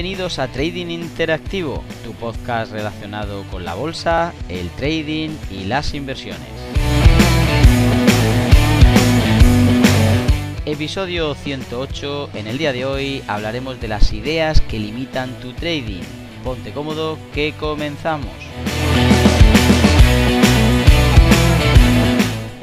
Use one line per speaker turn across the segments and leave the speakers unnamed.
bienvenidos a Trading Interactivo, tu podcast relacionado con la bolsa, el trading y las inversiones. Episodio 108, en el día de hoy hablaremos de las ideas que limitan tu trading. Ponte cómodo que comenzamos.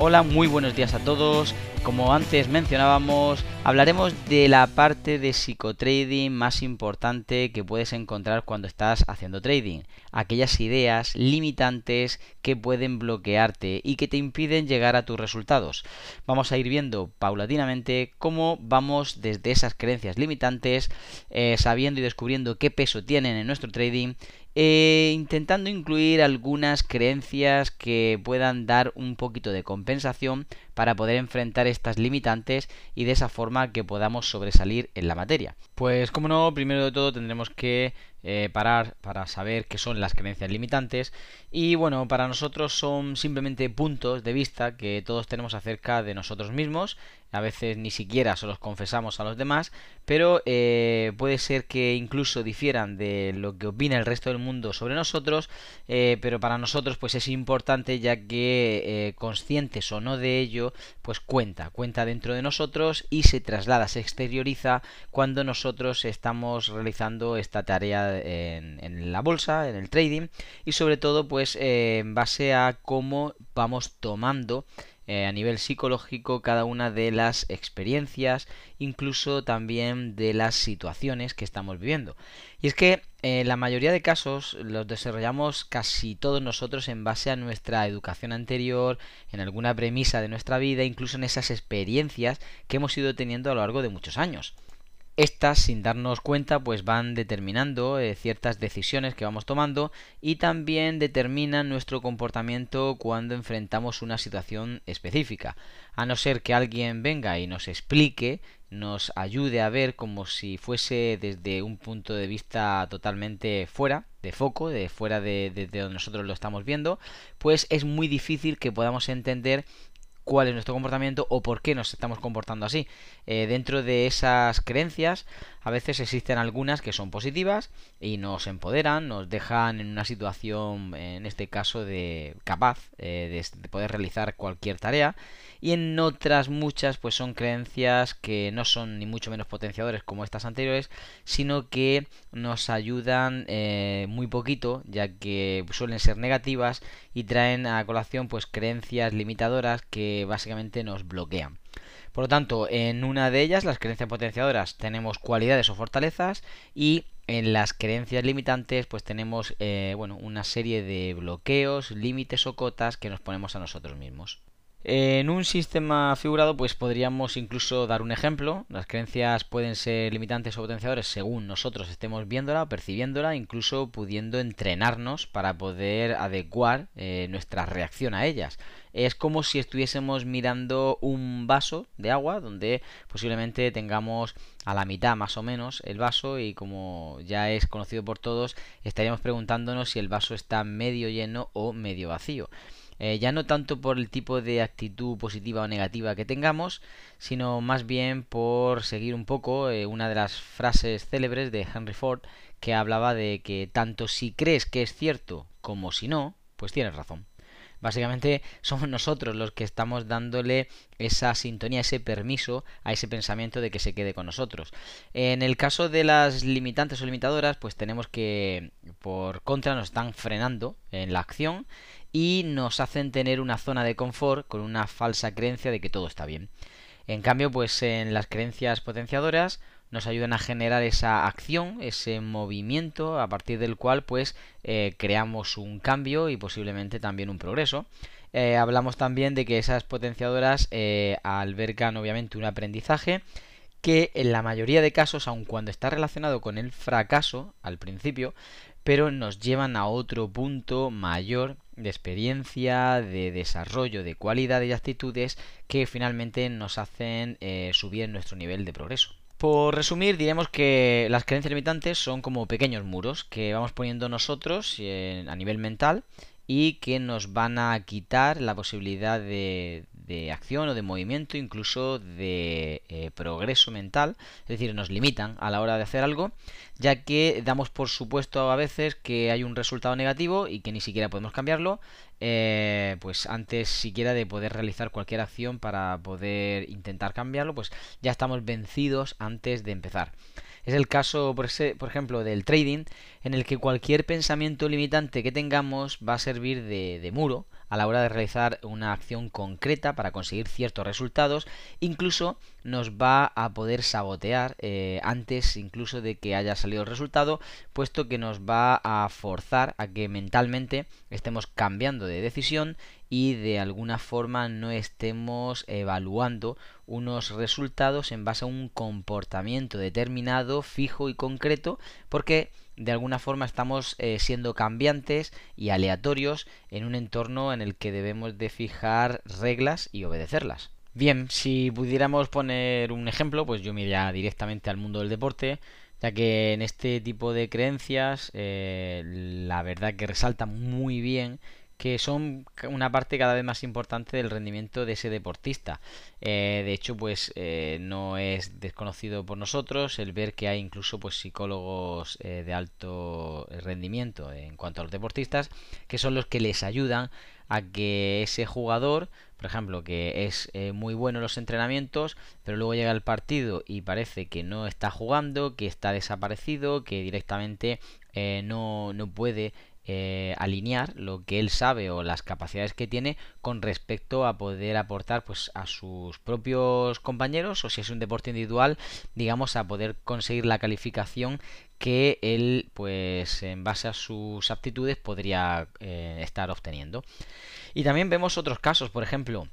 Hola, muy buenos días a todos. Como antes mencionábamos, hablaremos de la parte de psicotrading más importante que puedes encontrar cuando estás haciendo trading. Aquellas ideas limitantes que pueden bloquearte y que te impiden llegar a tus resultados. Vamos a ir viendo paulatinamente cómo vamos desde esas creencias limitantes, eh, sabiendo y descubriendo qué peso tienen en nuestro trading eh, intentando incluir algunas creencias que puedan dar un poquito de compensación para poder enfrentar estas limitantes y de esa forma que podamos sobresalir en la materia. Pues como no, primero de todo tendremos que eh, parar para saber qué son las creencias limitantes y bueno, para nosotros son simplemente puntos de vista que todos tenemos acerca de nosotros mismos a veces ni siquiera se los confesamos a los demás, pero eh, puede ser que incluso difieran de lo que opina el resto del mundo sobre nosotros, eh, pero para nosotros pues es importante ya que conscientes o no de ello, pues cuenta, cuenta dentro de nosotros y se traslada, se exterioriza cuando nosotros estamos realizando esta tarea en, la bolsa, en el trading y sobre todo pues en base a cómo vamos tomando eh, a nivel psicológico cada una de las experiencias, incluso también de las situaciones que estamos viviendo. Y es que eh, la mayoría de casos los desarrollamos casi todos nosotros en base a nuestra educación anterior, en alguna premisa de nuestra vida, incluso en esas experiencias que hemos ido teniendo a lo largo de muchos años. Estas, sin darnos cuenta, pues van determinando eh, ciertas decisiones que vamos tomando y también determinan nuestro comportamiento cuando enfrentamos una situación específica. A no ser que alguien venga y nos explique, nos ayude a ver como si fuese desde un punto de vista totalmente fuera de foco, de fuera de, de donde nosotros lo estamos viendo, pues es muy difícil que podamos entender cuál es nuestro comportamiento o por qué nos estamos comportando así. Eh, dentro de esas creencias, a veces existen algunas que son positivas y nos empoderan, nos dejan en una situación, en este caso, de capaz eh, de, poder realizar cualquier tarea. Y en otras muchas, pues son creencias que no son ni mucho menos potenciadores como estas anteriores, sino que nos ayudan eh, muy poquito, ya que suelen ser negativas y traen a colación pues creencias limitadoras que básicamente nos bloquean. Por lo tanto, en una de ellas, las creencias potenciadoras, tenemos cualidades o fortalezas y en las creencias limitantes, pues tenemos eh, bueno, una serie de bloqueos, límites o cotas que nos ponemos a nosotros mismos. En un sistema figurado, pues podríamos incluso dar un ejemplo. Las creencias pueden ser limitantes o potenciadores según nosotros estemos viéndola, percibiéndola, incluso pudiendo entrenarnos para poder adecuar eh, nuestra reacción a ellas. Es como si estuviésemos mirando un vaso de agua donde posiblemente tengamos a la mitad más o menos el vaso y como ya es conocido por todos, estaríamos preguntándonos si el vaso está medio lleno o medio vacío. Eh, ya no tanto por el tipo de actitud positiva o negativa que tengamos, sino más bien por seguir un poco eh, una de las frases célebres de Henry Ford que hablaba de que tanto si crees que es cierto como si no, pues tienes razón. Básicamente somos nosotros los que estamos dándole esa sintonía, ese permiso a ese pensamiento de que se quede con nosotros. En el caso de las limitantes o limitadoras, pues tenemos que por contra nos están frenando en la acción y nos hacen tener una zona de confort con una falsa creencia de que todo está bien. En cambio, pues en las creencias potenciadoras nos ayudan a generar esa acción, ese movimiento a partir del cual pues eh, creamos un cambio y posiblemente también un progreso. Eh, hablamos también de que esas potenciadoras eh, albergan obviamente un aprendizaje que en la mayoría de casos, aun cuando está relacionado con el fracaso al principio, pero nos llevan a otro punto mayor de experiencia, de desarrollo, de cualidades y actitudes que finalmente nos hacen eh, subir nuestro nivel de progreso. Por resumir, diremos que las creencias limitantes son como pequeños muros que vamos poniendo nosotros eh, a nivel mental y que nos van a quitar la posibilidad de, de, acción o de movimiento, incluso de eh, progreso mental, es decir, nos limitan a la hora de hacer algo, ya que damos por supuesto a veces que hay un resultado negativo y que ni siquiera podemos cambiarlo, eh, pues antes siquiera de poder realizar cualquier acción para poder intentar cambiarlo, pues ya estamos vencidos antes de empezar. Es el caso, por, ejemplo, del trading, en el que cualquier pensamiento limitante que tengamos va a servir de muro a la hora de realizar una acción concreta para conseguir ciertos resultados, incluso nos va a poder sabotear eh, antes incluso de que haya salido el resultado, puesto que nos va a forzar a que mentalmente estemos cambiando de decisión y de alguna forma no estemos evaluando unos resultados en base a un comportamiento determinado, fijo y concreto, porque de alguna forma estamos eh, siendo cambiantes y aleatorios en un entorno en el que debemos de fijar reglas y obedecerlas. Bien, si pudiéramos poner un ejemplo, pues yo me directamente al mundo del deporte, ya que en este tipo de creencias eh, la verdad que resalta muy bien que son una parte cada vez más importante del rendimiento de ese deportista. Eh, de hecho, pues eh, no es desconocido por nosotros el ver que hay incluso pues psicólogos eh, de alto rendimiento en cuanto a los deportistas, que son los que les ayudan a que ese jugador, por ejemplo, que es muy bueno en los entrenamientos, pero luego llega el partido y parece que no está jugando, que está desaparecido, que directamente no, no puede eh, alinear lo que él sabe o las capacidades que tiene con respecto a poder aportar pues a sus propios compañeros o si es un deporte individual digamos a poder conseguir la calificación que él pues en base a sus aptitudes podría eh, estar obteniendo. Y también vemos otros casos por ejemplo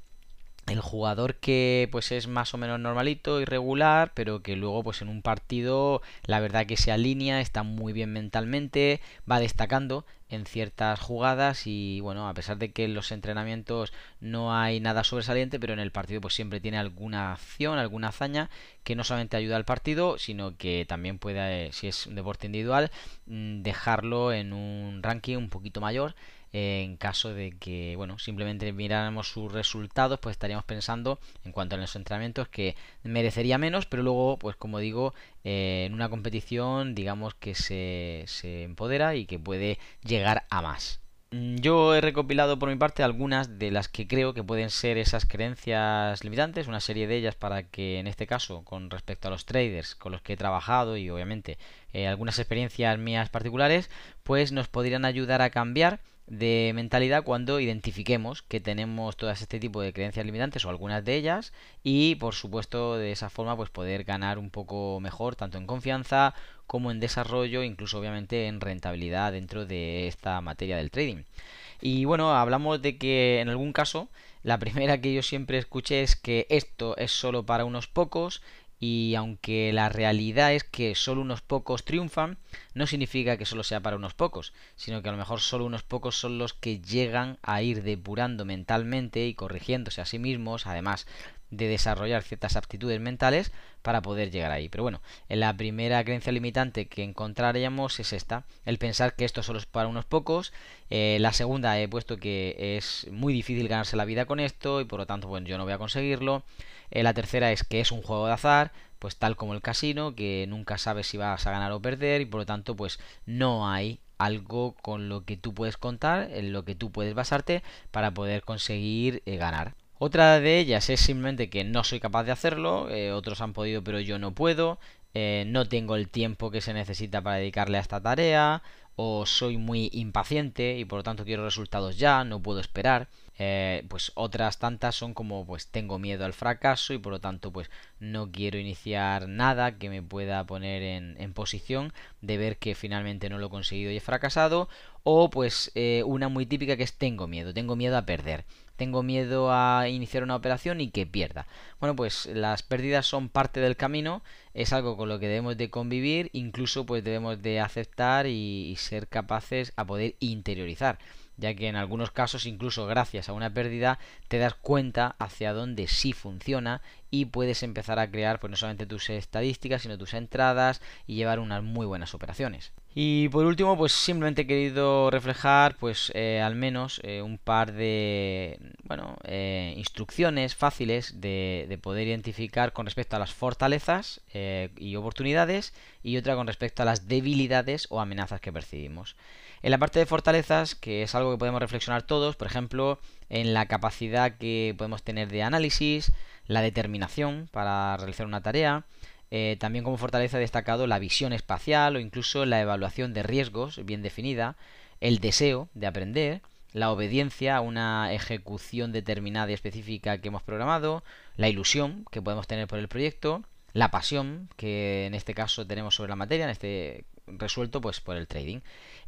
el jugador que pues es más o menos normalito, irregular, pero que luego pues en un partido la verdad que se alinea, está muy bien mentalmente, va destacando en ciertas jugadas y bueno, a pesar de que en los entrenamientos no hay nada sobresaliente, pero en el partido pues siempre tiene alguna acción, alguna hazaña que no solamente ayuda al partido, sino que también puede, si es un deporte individual, mm, dejarlo en un ranking un poquito mayor en caso de que, bueno, simplemente miráramos sus resultados, pues estaríamos pensando, en cuanto a los entrenamientos, que merecería menos, pero luego, pues como digo, eh, en una competición, digamos que se, se empodera y que puede llegar a más. Mm, yo he recopilado por mi parte algunas de las que creo que pueden ser esas creencias limitantes, una serie de ellas para que en este caso, con respecto a los traders con los que he trabajado y obviamente eh, algunas experiencias mías particulares, pues nos podrían ayudar a cambiar de mentalidad cuando identifiquemos que tenemos todo este tipo de creencias limitantes o algunas de ellas y por supuesto de esa forma pues poder ganar un poco mejor tanto en confianza como en desarrollo incluso obviamente en rentabilidad dentro de esta materia del trading. Y bueno hablamos de que en algún caso la primera que yo siempre escuché es que esto es solo para unos pocos y aunque la realidad es que solo unos pocos triunfan, no significa que solo sea para unos pocos, sino que a lo mejor solo unos pocos son los que llegan a ir depurando mentalmente y corrigiéndose a sí mismos, además de desarrollar ciertas aptitudes mentales para poder llegar ahí. Pero bueno, en la primera creencia limitante que encontraríamos es esta, el pensar que esto solo es para unos pocos. Eh, la segunda he puesto que es muy difícil ganarse la vida con esto y por lo tanto, bueno, yo no voy a conseguirlo. Eh, la tercera es que es un juego de azar, pues tal como el casino, que nunca sabes si vas a ganar o perder y por lo tanto pues no hay algo con lo que tú puedes contar, en lo que tú puedes basarte para poder conseguir eh, ganar. Otra de ellas es simplemente que no soy capaz de hacerlo, eh, otros han podido pero yo no puedo, no tengo el tiempo que se necesita para dedicarle a esta tarea, o soy muy impaciente y por lo tanto quiero resultados ya, no puedo esperar. Eh, pues otras tantas son como pues tengo miedo al fracaso y por lo tanto pues no quiero iniciar nada que me pueda poner en, posición de ver que finalmente no lo he conseguido y he fracasado o pues eh, una muy típica que es tengo miedo, tengo miedo a perder tengo miedo a iniciar una operación y que pierda. Bueno, pues las pérdidas son parte del camino, es algo con lo que debemos de convivir, incluso pues debemos de aceptar y ser capaces a poder interiorizar ya que en algunos casos incluso gracias a una pérdida te das cuenta hacia dónde sí funciona y puedes empezar a crear pues no solamente tus estadísticas, sino tus entradas y llevar unas muy buenas operaciones. Y por último, pues simplemente he querido reflejar, pues eh, al menos eh, un par de, bueno, eh, instrucciones fáciles de, de, poder identificar con respecto a las fortalezas y oportunidades y otra con respecto a las debilidades o amenazas que percibimos. En la parte de fortalezas, que es algo que podemos reflexionar todos, por ejemplo, en la capacidad que podemos tener de análisis, la determinación para realizar una tarea, eh, también como fortaleza he destacado la visión espacial o incluso la evaluación de riesgos bien definida, el deseo de aprender, la obediencia a una ejecución determinada y específica que hemos programado, la ilusión que podemos tener por el proyecto, la pasión que en este caso tenemos sobre la materia, en este resuelto pues por el trading.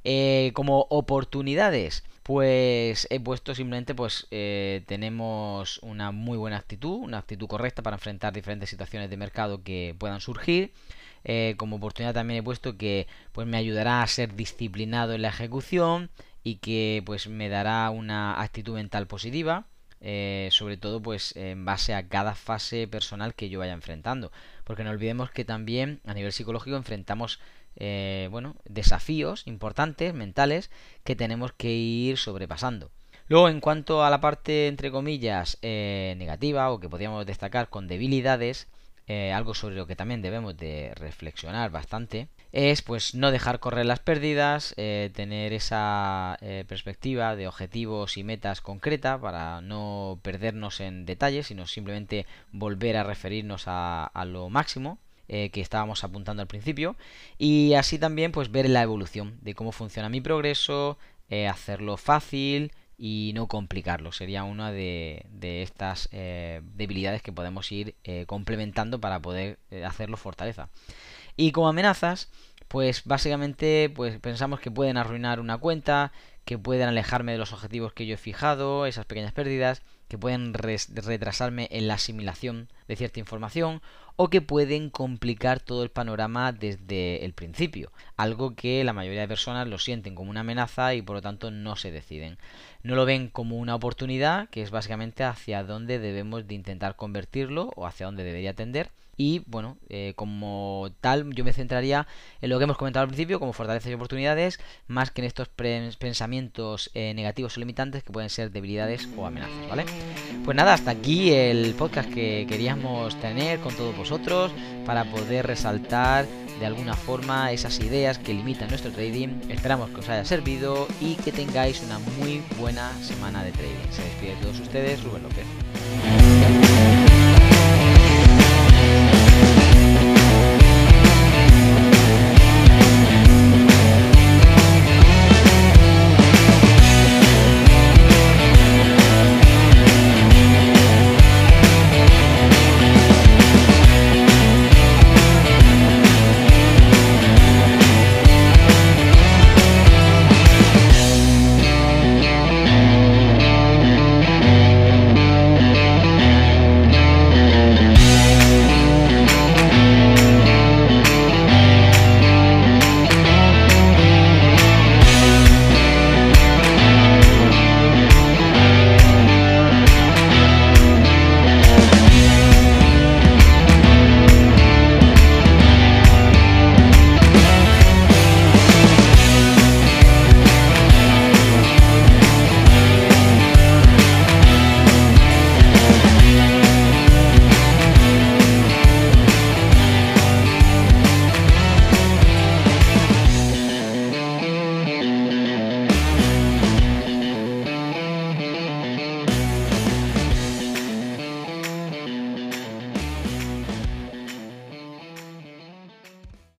Eh, como oportunidades, pues he puesto simplemente pues eh, tenemos una muy buena actitud, una actitud correcta para enfrentar diferentes situaciones de mercado que puedan surgir. Eh, como oportunidad también he puesto que pues me ayudará a ser disciplinado en la ejecución y que pues me dará una actitud mental positiva. sobre todo pues en base a cada fase personal que yo vaya enfrentando porque no olvidemos que también a nivel psicológico enfrentamos eh, bueno, desafíos importantes, mentales, que tenemos que ir sobrepasando. Luego, en cuanto a la parte, entre comillas, eh, negativa o que podríamos destacar con debilidades, eh, algo sobre lo que también debemos de reflexionar bastante, es pues no dejar correr las pérdidas, tener esa perspectiva de objetivos y metas concreta para no perdernos en detalles, sino simplemente volver a referirnos a lo máximo eh, que estábamos apuntando al principio y así también pues ver la evolución de cómo funciona mi progreso, eh, hacerlo fácil y no complicarlo. Sería una de, estas eh, debilidades que podemos ir complementando para poder hacerlo fortaleza. Y como amenazas, pues básicamente pues pensamos que pueden arruinar una cuenta, que pueden alejarme de los objetivos que yo he fijado, esas pequeñas pérdidas, que pueden retrasarme en la asimilación de cierta información o que pueden complicar todo el panorama desde el principio, algo que la mayoría de personas lo sienten como una amenaza y por lo tanto no se deciden. No lo ven como una oportunidad, que es básicamente hacia dónde debemos de intentar convertirlo o hacia dónde debería tender y bueno, eh, como tal, yo me centraría en lo que hemos comentado al principio, como fortalezas y oportunidades, más que en estos pensamientos eh, negativos o limitantes que pueden ser debilidades o amenazas, ¿vale? Pues nada, hasta aquí el podcast que queríamos tener con todos vosotros para poder resaltar de alguna forma esas ideas que limitan nuestro trading. Esperamos que os haya servido y que tengáis una muy buena semana de trading. Se despide de todos ustedes, Rubén López.